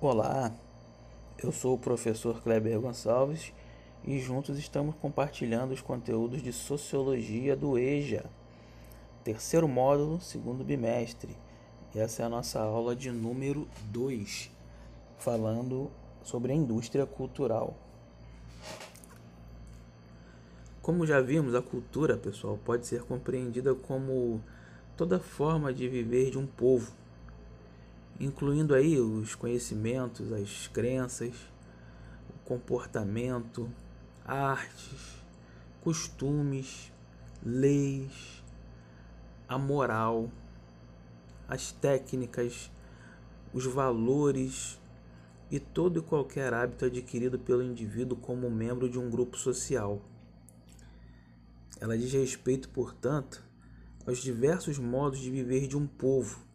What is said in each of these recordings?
Olá, eu sou o professor Kleber Gonçalves e juntos estamos compartilhando os conteúdos de Sociologia do EJA, terceiro módulo, segundo bimestre. Essa é a nossa aula de número 2, falando sobre a indústria cultural. Como já vimos, a cultura, pessoal, pode ser compreendida como toda forma de viver de um povo incluindo aí os conhecimentos, as crenças, o comportamento, artes, costumes, leis, a moral, as técnicas, os valores e todo e qualquer hábito adquirido pelo indivíduo como membro de um grupo social. Ela diz respeito, portanto, aos diversos modos de viver de um povo,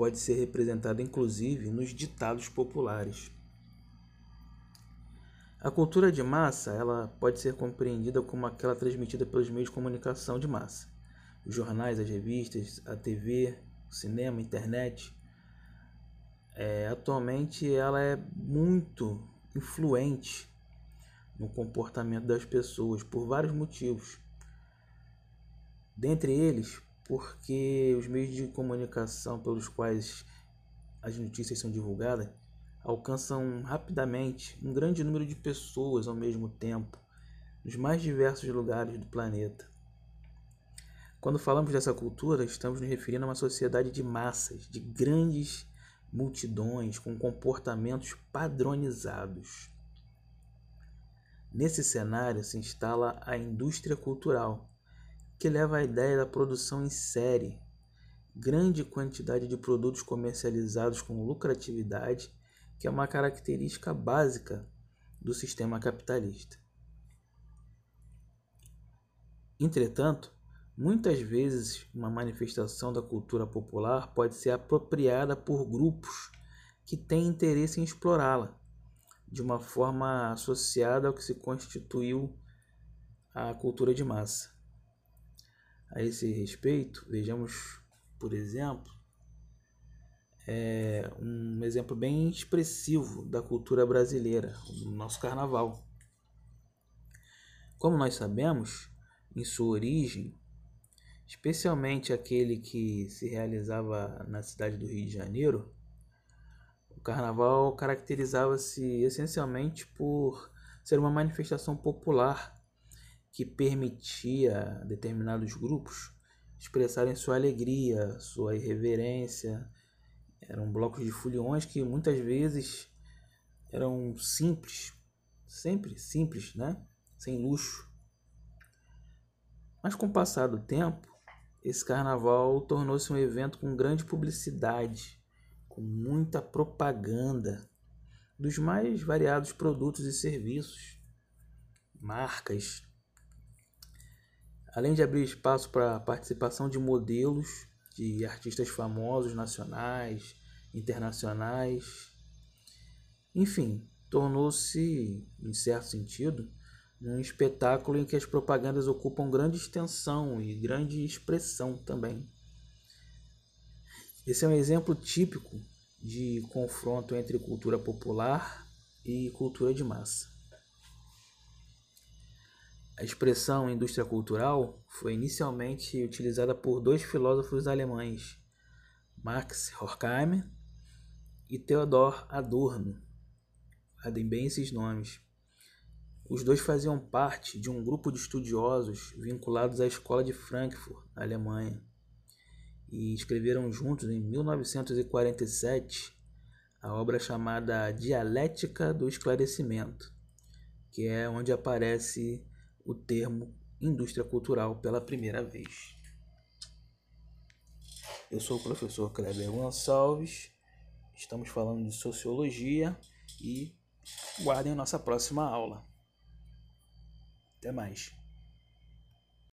pode ser representada inclusive nos ditados populares. A cultura de massa ela pode ser compreendida como aquela transmitida pelos meios de comunicação de massa, os jornais, as revistas, a TV, o cinema, a internet. É, atualmente ela é muito influente no comportamento das pessoas por vários motivos. Dentre eles, porque os meios de comunicação pelos quais as notícias são divulgadas alcançam rapidamente um grande número de pessoas ao mesmo tempo, nos mais diversos lugares do planeta. Quando falamos dessa cultura, estamos nos referindo a uma sociedade de massas, de grandes multidões com comportamentos padronizados. Nesse cenário se instala a indústria cultural, que leva à ideia da produção em série, grande quantidade de produtos comercializados com lucratividade, que é uma característica básica do sistema capitalista. Entretanto, muitas vezes uma manifestação da cultura popular pode ser apropriada por grupos que têm interesse em explorá-la, de uma forma associada ao que se constituiu a cultura de massa. A esse respeito, vejamos, por exemplo, é um exemplo bem expressivo da cultura brasileira, o nosso carnaval. Como nós sabemos, em sua origem, especialmente aquele que se realizava na cidade do Rio de Janeiro, o carnaval caracterizava-se essencialmente por ser uma manifestação popular que permitia a determinados grupos expressarem sua alegria, sua irreverência. Eram blocos de foliões que muitas vezes eram simples, sempre simples, né? Sem luxo. Mas com o passar do tempo, esse carnaval tornou-se um evento com grande publicidade, com muita propaganda dos mais variados produtos e serviços, marcas, além de abrir espaço para a participação de modelos de artistas famosos nacionais, internacionais. Enfim, tornou-se, em certo sentido, um espetáculo em que as propagandas ocupam grande extensão e grande expressão também. Esse é um exemplo típico de confronto entre cultura popular e cultura de massa. A expressão indústria cultural foi inicialmente utilizada por dois filósofos alemães, Max Horkheimer e Theodor Adorno. Guardem bem esses nomes. Os dois faziam parte de um grupo de estudiosos vinculados à Escola de Frankfurt, na Alemanha, e escreveram juntos em 1947 a obra chamada Dialética do Esclarecimento, que é onde aparece o termo indústria cultural pela primeira vez. Eu sou o professor Kleber Gonçalves, estamos falando de sociologia e guardem nossa próxima aula. Até mais.